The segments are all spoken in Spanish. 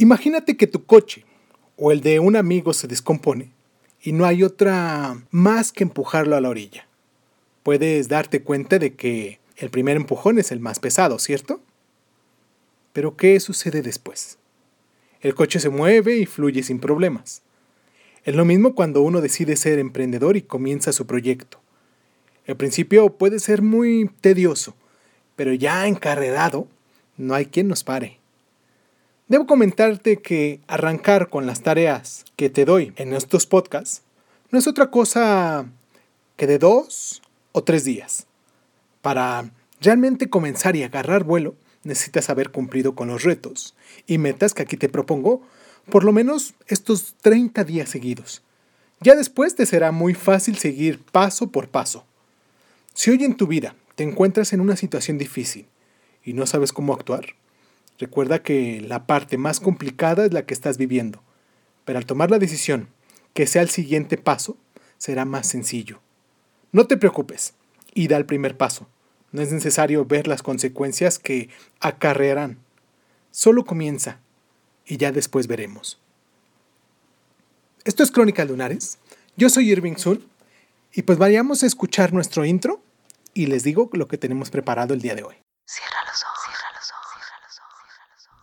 Imagínate que tu coche o el de un amigo se descompone y no hay otra más que empujarlo a la orilla. Puedes darte cuenta de que el primer empujón es el más pesado, ¿cierto? Pero ¿qué sucede después? El coche se mueve y fluye sin problemas. Es lo mismo cuando uno decide ser emprendedor y comienza su proyecto. El principio puede ser muy tedioso, pero ya encarrerado, no hay quien nos pare. Debo comentarte que arrancar con las tareas que te doy en estos podcasts no es otra cosa que de dos o tres días. Para realmente comenzar y agarrar vuelo, necesitas haber cumplido con los retos y metas que aquí te propongo por lo menos estos 30 días seguidos. Ya después te será muy fácil seguir paso por paso. Si hoy en tu vida te encuentras en una situación difícil y no sabes cómo actuar, recuerda que la parte más complicada es la que estás viviendo, pero al tomar la decisión que sea el siguiente paso, será más sencillo. No te preocupes y da el primer paso. No es necesario ver las consecuencias que acarrearán. Solo comienza y ya después veremos. Esto es Crónica Lunares. Yo soy Irving Sun y pues vayamos a escuchar nuestro intro y les digo lo que tenemos preparado el día de hoy. Cierra los ojos, cierra los ojos, cierra los ojos, cierra los ojos.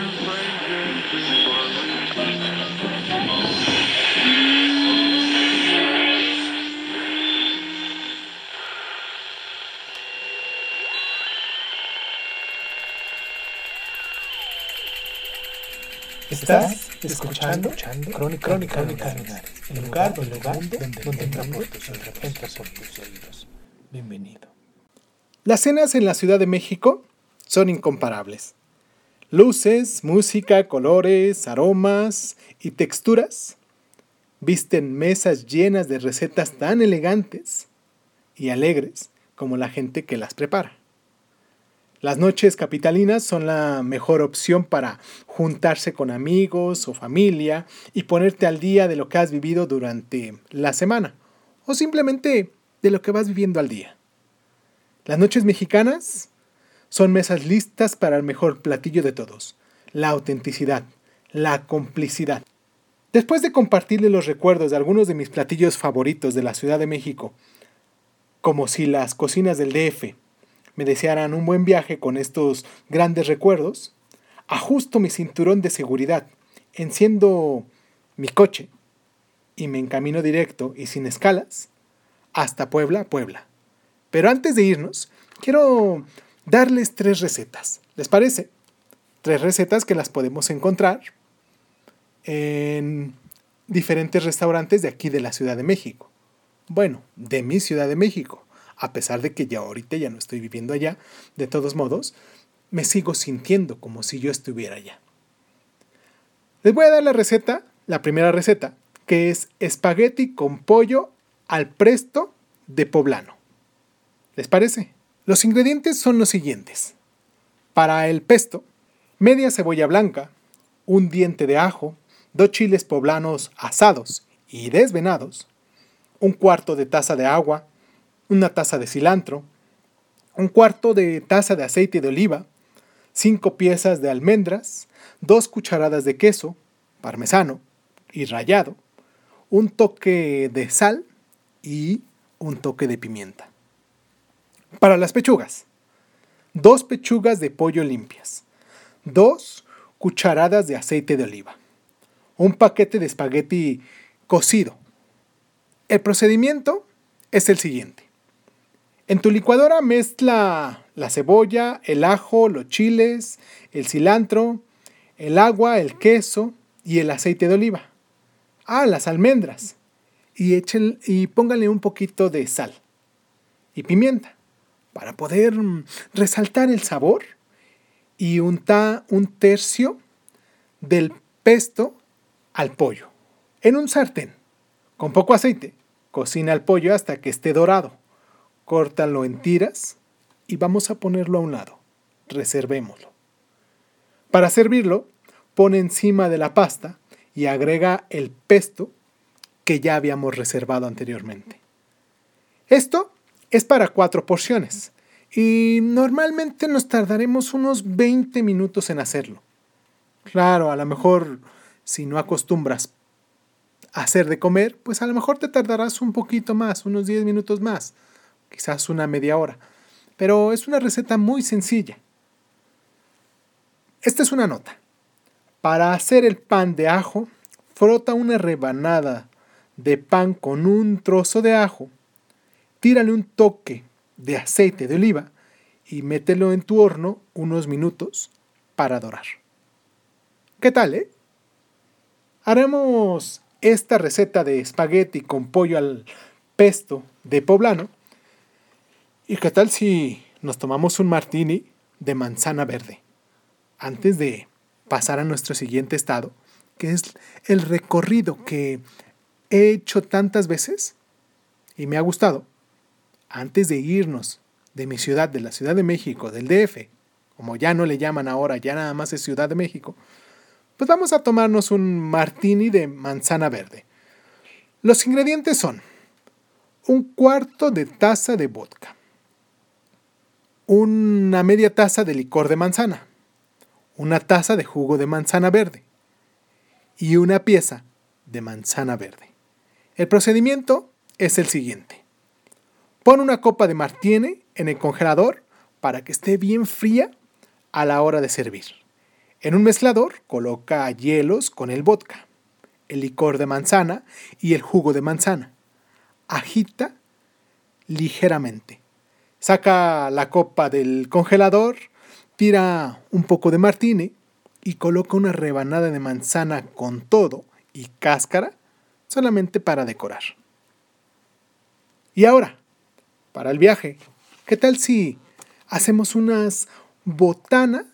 Estás escuchando, escuchando Crónica, Crónica, Crónica el lugar, el lugar donde, donde, donde tus tus oídos. Bienvenido. Las cenas en la Ciudad de México son incomparables. Luces, música, colores, aromas y texturas visten mesas llenas de recetas tan elegantes y alegres como la gente que las prepara. Las noches capitalinas son la mejor opción para juntarse con amigos o familia y ponerte al día de lo que has vivido durante la semana o simplemente de lo que vas viviendo al día. Las noches mexicanas son mesas listas para el mejor platillo de todos, la autenticidad, la complicidad. Después de compartirle los recuerdos de algunos de mis platillos favoritos de la Ciudad de México, como si las cocinas del DF me desearan un buen viaje con estos grandes recuerdos, ajusto mi cinturón de seguridad, enciendo mi coche y me encamino directo y sin escalas hasta Puebla, Puebla. Pero antes de irnos, quiero darles tres recetas. ¿Les parece? Tres recetas que las podemos encontrar en diferentes restaurantes de aquí de la Ciudad de México. Bueno, de mi Ciudad de México a pesar de que ya ahorita ya no estoy viviendo allá, de todos modos, me sigo sintiendo como si yo estuviera allá. Les voy a dar la receta, la primera receta, que es espagueti con pollo al presto de poblano. ¿Les parece? Los ingredientes son los siguientes. Para el pesto, media cebolla blanca, un diente de ajo, dos chiles poblanos asados y desvenados, un cuarto de taza de agua, una taza de cilantro, un cuarto de taza de aceite de oliva, cinco piezas de almendras, dos cucharadas de queso, parmesano y rallado, un toque de sal y un toque de pimienta. Para las pechugas, dos pechugas de pollo limpias, dos cucharadas de aceite de oliva, un paquete de espagueti cocido. El procedimiento es el siguiente. En tu licuadora mezcla la cebolla, el ajo, los chiles, el cilantro, el agua, el queso y el aceite de oliva. Ah, las almendras. Y, echen, y pónganle un poquito de sal y pimienta para poder mm, resaltar el sabor y unta un tercio del pesto al pollo. En un sartén, con poco aceite, cocina el pollo hasta que esté dorado córtalo en tiras y vamos a ponerlo a un lado. Reservémoslo. Para servirlo, pone encima de la pasta y agrega el pesto que ya habíamos reservado anteriormente. Esto es para cuatro porciones y normalmente nos tardaremos unos 20 minutos en hacerlo. Claro, a lo mejor si no acostumbras a hacer de comer, pues a lo mejor te tardarás un poquito más, unos 10 minutos más, quizás una media hora. Pero es una receta muy sencilla. Esta es una nota. Para hacer el pan de ajo, frota una rebanada de pan con un trozo de ajo, tírale un toque de aceite de oliva y mételo en tu horno unos minutos para dorar. ¿Qué tal, eh? Haremos esta receta de espagueti con pollo al pesto de poblano. ¿Y qué tal si nos tomamos un martini de manzana verde? Antes de pasar a nuestro siguiente estado, que es el recorrido que he hecho tantas veces y me ha gustado, antes de irnos de mi ciudad, de la Ciudad de México, del DF, como ya no le llaman ahora, ya nada más es Ciudad de México, pues vamos a tomarnos un martini de manzana verde. Los ingredientes son un cuarto de taza de vodka, una media taza de licor de manzana, una taza de jugo de manzana verde y una pieza de manzana verde. El procedimiento es el siguiente. Pon una copa de martini en el congelador para que esté bien fría a la hora de servir. En un mezclador coloca hielos con el vodka, el licor de manzana y el jugo de manzana. Agita ligeramente. Saca la copa del congelador, tira un poco de martini y coloca una rebanada de manzana con todo y cáscara solamente para decorar. Y ahora, para el viaje, ¿qué tal si hacemos unas botanas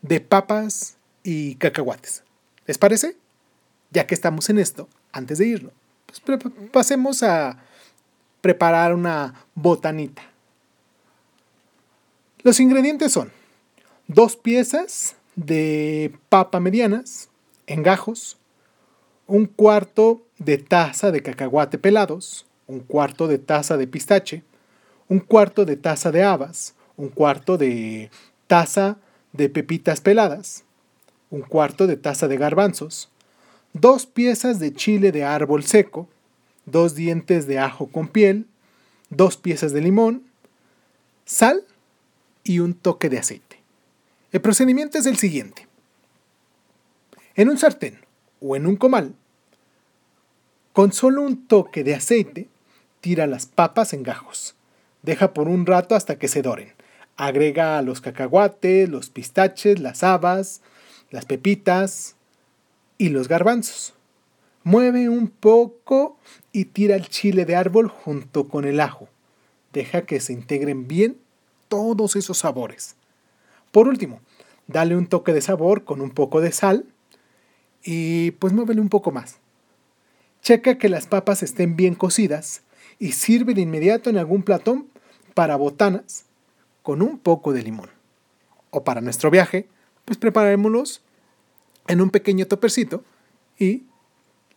de papas y cacahuates? ¿Les parece? Ya que estamos en esto, antes de irnos, pues pasemos a preparar una botanita. Los ingredientes son dos piezas de papa medianas en gajos, un cuarto de taza de cacahuate pelados, un cuarto de taza de pistache, un cuarto de taza de habas, un cuarto de taza de pepitas peladas, un cuarto de taza de garbanzos, dos piezas de chile de árbol seco, dos dientes de ajo con piel, dos piezas de limón, sal y un toque de aceite. El procedimiento es el siguiente. En un sartén o en un comal, con solo un toque de aceite, tira las papas en gajos. Deja por un rato hasta que se doren. Agrega los cacahuates, los pistaches, las habas, las pepitas y los garbanzos. Mueve un poco y tira el chile de árbol junto con el ajo. Deja que se integren bien todos esos sabores. Por último, dale un toque de sabor con un poco de sal y pues muévele un poco más. Checa que las papas estén bien cocidas y sirve de inmediato en algún platón para botanas con un poco de limón. O para nuestro viaje, pues preparémoslos en un pequeño topercito y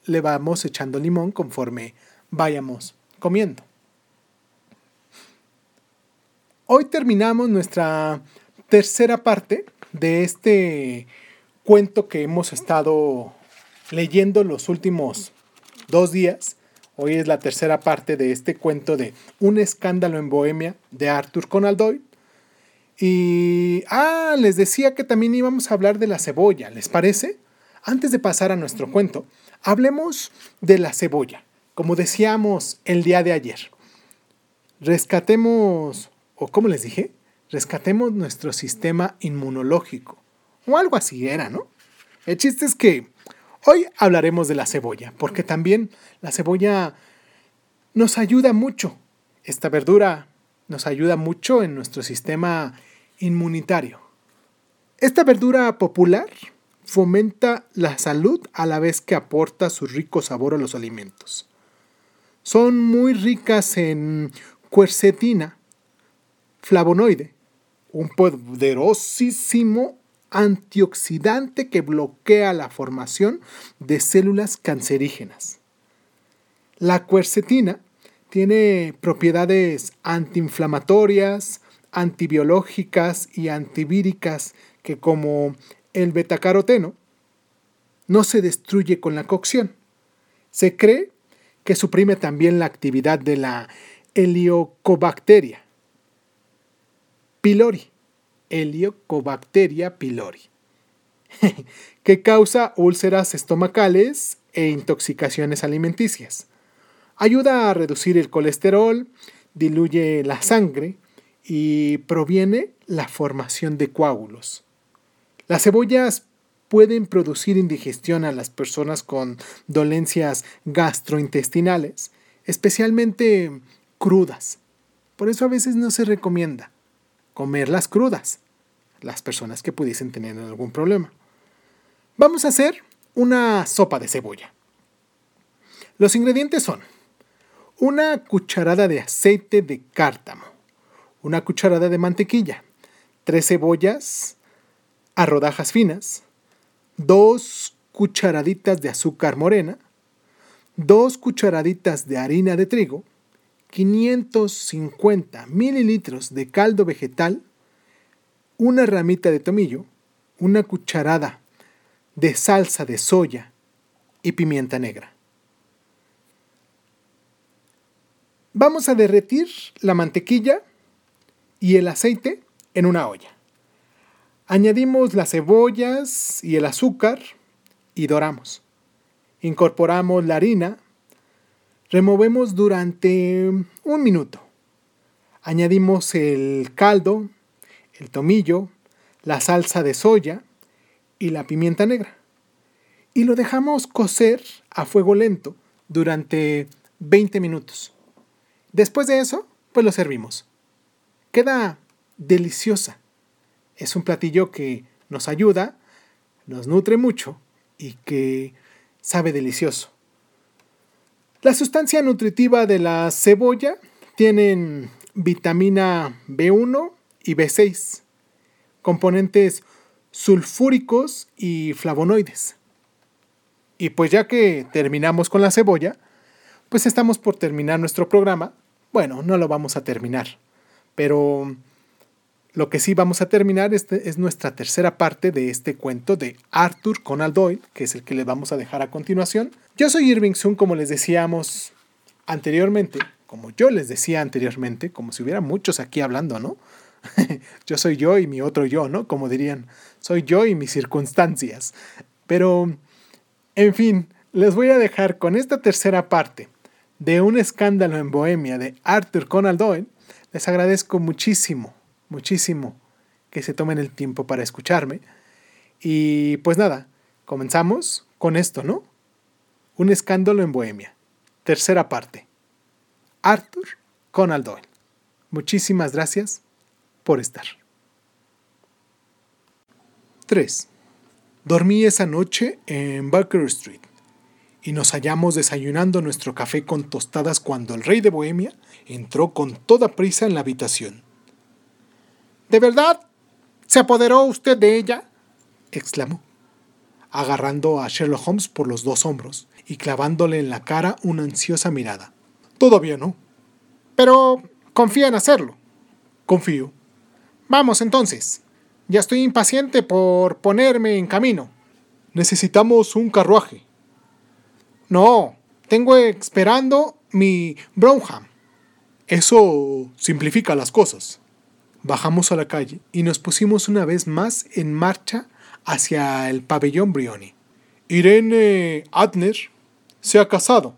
le vamos echando limón conforme vayamos comiendo. Hoy terminamos nuestra tercera parte de este cuento que hemos estado leyendo los últimos dos días. Hoy es la tercera parte de este cuento de Un escándalo en Bohemia de Arthur Conan Doyle. Y, ah, les decía que también íbamos a hablar de la cebolla, ¿les parece? Antes de pasar a nuestro cuento, hablemos de la cebolla. Como decíamos el día de ayer, rescatemos, o como les dije, rescatemos nuestro sistema inmunológico. O algo así era, ¿no? El chiste es que hoy hablaremos de la cebolla, porque también la cebolla nos ayuda mucho. Esta verdura nos ayuda mucho en nuestro sistema inmunitario. Esta verdura popular fomenta la salud a la vez que aporta su rico sabor a los alimentos. Son muy ricas en quercetina, flavonoide, un poderosísimo antioxidante que bloquea la formación de células cancerígenas. La cuercetina tiene propiedades antiinflamatorias, antibiológicas y antivíricas que como el betacaroteno no se destruye con la cocción. Se cree que suprime también la actividad de la Heliocobacteria pylori, Heliocobacteria pylori, que causa úlceras estomacales e intoxicaciones alimenticias. Ayuda a reducir el colesterol, diluye la sangre y proviene la formación de coágulos. Las cebollas pueden producir indigestión a las personas con dolencias gastrointestinales, especialmente crudas. Por eso a veces no se recomienda comerlas crudas, las personas que pudiesen tener algún problema. Vamos a hacer una sopa de cebolla. Los ingredientes son una cucharada de aceite de cártamo, una cucharada de mantequilla, tres cebollas a rodajas finas, dos cucharaditas de azúcar morena, dos cucharaditas de harina de trigo, 550 mililitros de caldo vegetal, una ramita de tomillo, una cucharada de salsa de soya y pimienta negra. Vamos a derretir la mantequilla y el aceite en una olla. Añadimos las cebollas y el azúcar y doramos. Incorporamos la harina, removemos durante un minuto. Añadimos el caldo, el tomillo, la salsa de soya y la pimienta negra. Y lo dejamos cocer a fuego lento durante 20 minutos. Después de eso, pues lo servimos. Queda deliciosa. Es un platillo que nos ayuda, nos nutre mucho y que sabe delicioso. La sustancia nutritiva de la cebolla tienen vitamina B1 y B6, componentes sulfúricos y flavonoides. Y pues ya que terminamos con la cebolla, pues estamos por terminar nuestro programa. Bueno, no lo vamos a terminar, pero lo que sí vamos a terminar este es nuestra tercera parte de este cuento de Arthur Conan Doyle, que es el que les vamos a dejar a continuación. Yo soy Irving Sun, como les decíamos anteriormente, como yo les decía anteriormente, como si hubiera muchos aquí hablando, ¿no? yo soy yo y mi otro yo, ¿no? Como dirían, soy yo y mis circunstancias. Pero, en fin, les voy a dejar con esta tercera parte de Un escándalo en Bohemia de Arthur Conan Doyle. Les agradezco muchísimo muchísimo que se tomen el tiempo para escucharme. Y pues nada, comenzamos con esto, ¿no? Un escándalo en Bohemia. Tercera parte. Arthur Conan Doyle. Muchísimas gracias por estar. 3. Dormí esa noche en Baker Street y nos hallamos desayunando nuestro café con tostadas cuando el rey de Bohemia entró con toda prisa en la habitación. ¿De verdad? ¿Se apoderó usted de ella? exclamó, agarrando a Sherlock Holmes por los dos hombros y clavándole en la cara una ansiosa mirada. Todavía no. Pero confía en hacerlo. Confío. Vamos entonces. Ya estoy impaciente por ponerme en camino. Necesitamos un carruaje. No, tengo esperando mi Brownham. Eso simplifica las cosas. Bajamos a la calle y nos pusimos una vez más en marcha hacia el pabellón Brioni. Irene Adner se ha casado,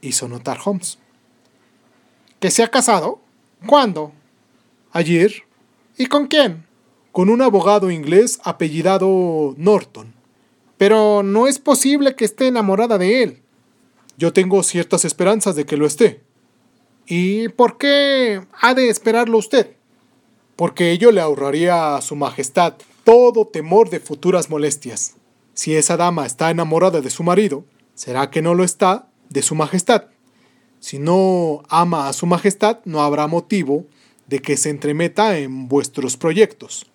hizo notar Holmes. ¿Que se ha casado? ¿Cuándo? Ayer. ¿Y con quién? Con un abogado inglés apellidado Norton. Pero no es posible que esté enamorada de él. Yo tengo ciertas esperanzas de que lo esté. ¿Y por qué ha de esperarlo usted? Porque ello le ahorraría a su majestad todo temor de futuras molestias. Si esa dama está enamorada de su marido, será que no lo está de su majestad. Si no ama a su majestad, no habrá motivo de que se entremeta en vuestros proyectos.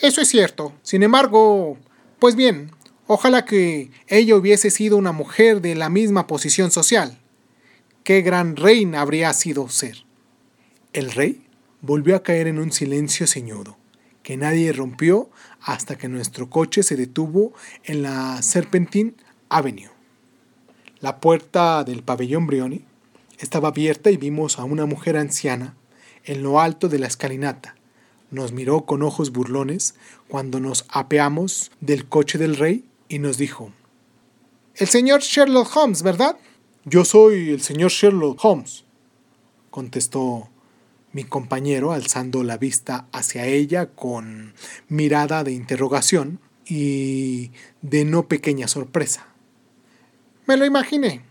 Eso es cierto. Sin embargo, pues bien, ojalá que ella hubiese sido una mujer de la misma posición social. Qué gran reina habría sido ser. El rey volvió a caer en un silencio ceñudo, que nadie rompió hasta que nuestro coche se detuvo en la Serpentine Avenue. La puerta del pabellón Brioni estaba abierta y vimos a una mujer anciana en lo alto de la escalinata, nos miró con ojos burlones cuando nos apeamos del coche del rey y nos dijo, El señor Sherlock Holmes, ¿verdad? Yo soy el señor Sherlock Holmes, contestó mi compañero alzando la vista hacia ella con mirada de interrogación y de no pequeña sorpresa. Me lo imaginé.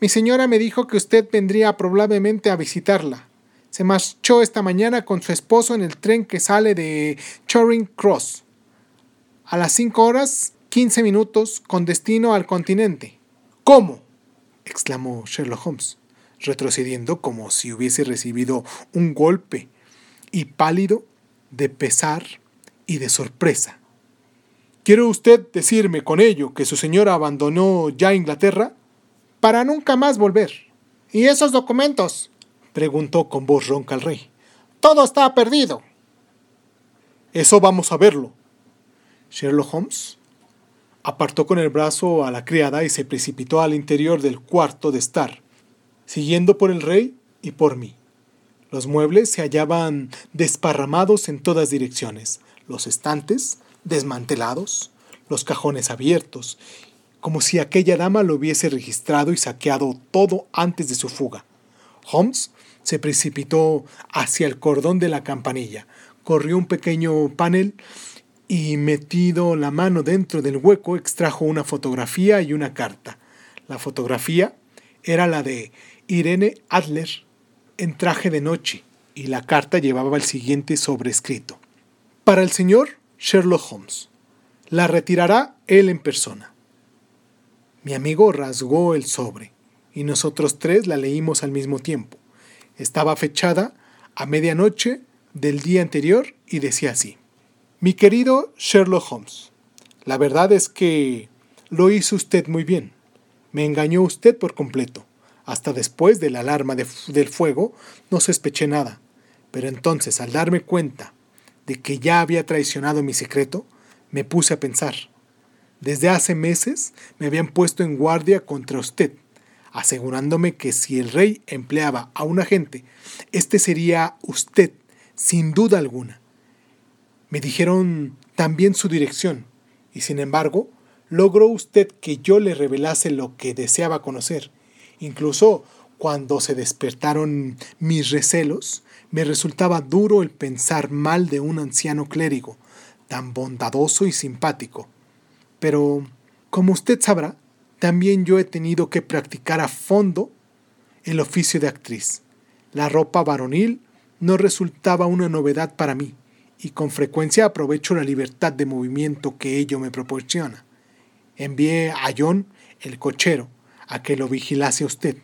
Mi señora me dijo que usted vendría probablemente a visitarla se marchó esta mañana con su esposo en el tren que sale de Charing Cross a las 5 horas 15 minutos con destino al continente. ¿Cómo? exclamó Sherlock Holmes, retrocediendo como si hubiese recibido un golpe y pálido de pesar y de sorpresa. ¿Quiere usted decirme con ello que su señora abandonó ya Inglaterra? Para nunca más volver. ¿Y esos documentos? preguntó con voz ronca el rey. Todo está perdido. Eso vamos a verlo. Sherlock Holmes apartó con el brazo a la criada y se precipitó al interior del cuarto de estar, siguiendo por el rey y por mí. Los muebles se hallaban desparramados en todas direcciones, los estantes desmantelados, los cajones abiertos, como si aquella dama lo hubiese registrado y saqueado todo antes de su fuga. Holmes se precipitó hacia el cordón de la campanilla, corrió un pequeño panel y metido la mano dentro del hueco extrajo una fotografía y una carta. La fotografía era la de Irene Adler en traje de noche y la carta llevaba el siguiente sobrescrito. Para el señor Sherlock Holmes. La retirará él en persona. Mi amigo rasgó el sobre y nosotros tres la leímos al mismo tiempo. Estaba fechada a medianoche del día anterior y decía así. Mi querido Sherlock Holmes, la verdad es que lo hizo usted muy bien. Me engañó usted por completo. Hasta después de la alarma del fuego no sospeché nada. Pero entonces, al darme cuenta de que ya había traicionado mi secreto, me puse a pensar. Desde hace meses me habían puesto en guardia contra usted asegurándome que si el rey empleaba a un agente, este sería usted, sin duda alguna. Me dijeron también su dirección, y sin embargo, logró usted que yo le revelase lo que deseaba conocer. Incluso cuando se despertaron mis recelos, me resultaba duro el pensar mal de un anciano clérigo, tan bondadoso y simpático. Pero, como usted sabrá, también yo he tenido que practicar a fondo el oficio de actriz. La ropa varonil no resultaba una novedad para mí y con frecuencia aprovecho la libertad de movimiento que ello me proporciona. Envié a John, el cochero, a que lo vigilase usted.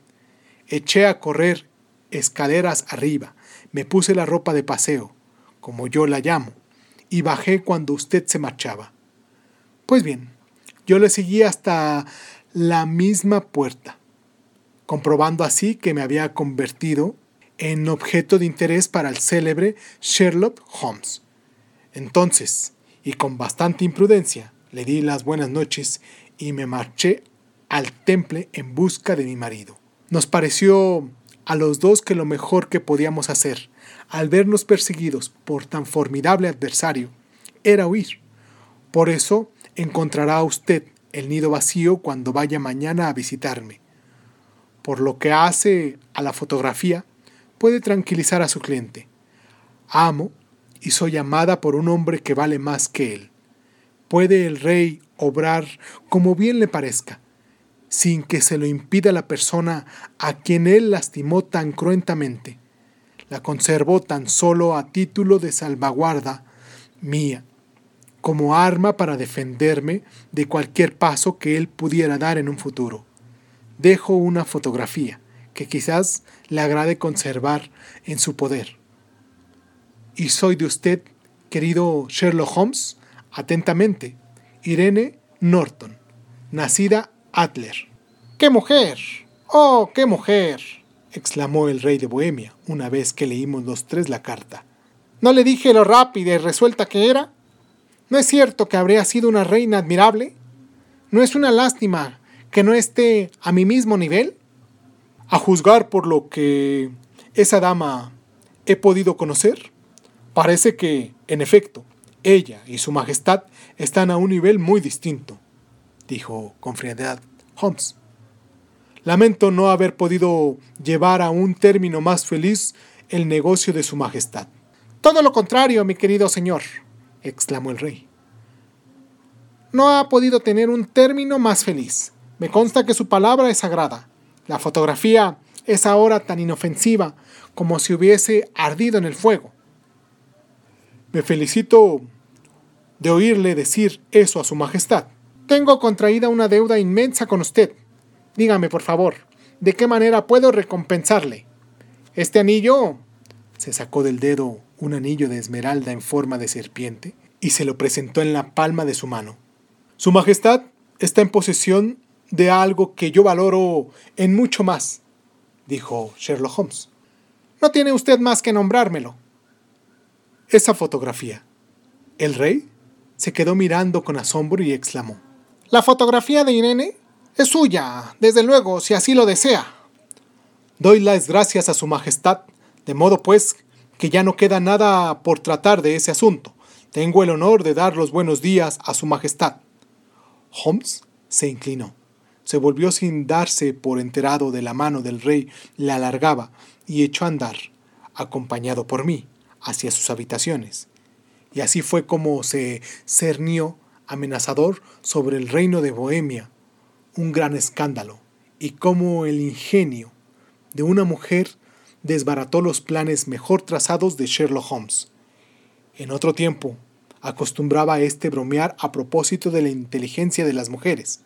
Eché a correr escaleras arriba, me puse la ropa de paseo, como yo la llamo, y bajé cuando usted se marchaba. Pues bien, yo le seguí hasta la misma puerta, comprobando así que me había convertido en objeto de interés para el célebre Sherlock Holmes. Entonces, y con bastante imprudencia, le di las buenas noches y me marché al temple en busca de mi marido. Nos pareció a los dos que lo mejor que podíamos hacer, al vernos perseguidos por tan formidable adversario, era huir. Por eso encontrará usted el nido vacío cuando vaya mañana a visitarme. Por lo que hace a la fotografía, puede tranquilizar a su cliente. Amo y soy amada por un hombre que vale más que él. Puede el rey obrar como bien le parezca, sin que se lo impida la persona a quien él lastimó tan cruentamente. La conservo tan solo a título de salvaguarda mía como arma para defenderme de cualquier paso que él pudiera dar en un futuro. Dejo una fotografía que quizás le agrade conservar en su poder. Y soy de usted querido Sherlock Holmes, atentamente, Irene Norton, nacida Adler. ¡Qué mujer! ¡Oh, qué mujer! exclamó el rey de Bohemia una vez que leímos los tres la carta. ¿No le dije lo rápida y resuelta que era? ¿No es cierto que habría sido una reina admirable? ¿No es una lástima que no esté a mi mismo nivel? A juzgar por lo que esa dama he podido conocer, parece que, en efecto, ella y su majestad están a un nivel muy distinto, dijo con frialdad Holmes. Lamento no haber podido llevar a un término más feliz el negocio de su majestad. Todo lo contrario, mi querido señor, exclamó el rey. No ha podido tener un término más feliz. Me consta que su palabra es sagrada. La fotografía es ahora tan inofensiva como si hubiese ardido en el fuego. Me felicito de oírle decir eso a su majestad. Tengo contraída una deuda inmensa con usted, Dígame, por favor, ¿de qué manera puedo recompensarle? Este anillo... Se sacó del dedo un anillo de esmeralda en forma de serpiente y se lo presentó en la palma de su mano. Su Majestad está en posesión de algo que yo valoro en mucho más, dijo Sherlock Holmes. No tiene usted más que nombrármelo. Esa fotografía. El rey se quedó mirando con asombro y exclamó. ¿La fotografía de Irene? Es suya, desde luego, si así lo desea. Doy las gracias a Su Majestad, de modo pues que ya no queda nada por tratar de ese asunto. Tengo el honor de dar los buenos días a Su Majestad. Holmes se inclinó, se volvió sin darse por enterado de la mano del rey, le alargaba y echó a andar, acompañado por mí, hacia sus habitaciones. Y así fue como se cernió amenazador sobre el reino de Bohemia, un gran escándalo y cómo el ingenio de una mujer desbarató los planes mejor trazados de Sherlock Holmes. En otro tiempo, acostumbraba a este bromear a propósito de la inteligencia de las mujeres,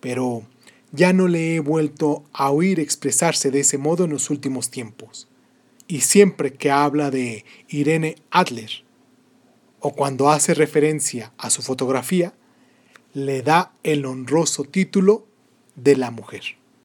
pero ya no le he vuelto a oír expresarse de ese modo en los últimos tiempos. Y siempre que habla de Irene Adler, o cuando hace referencia a su fotografía, le da el honroso título de la mujer.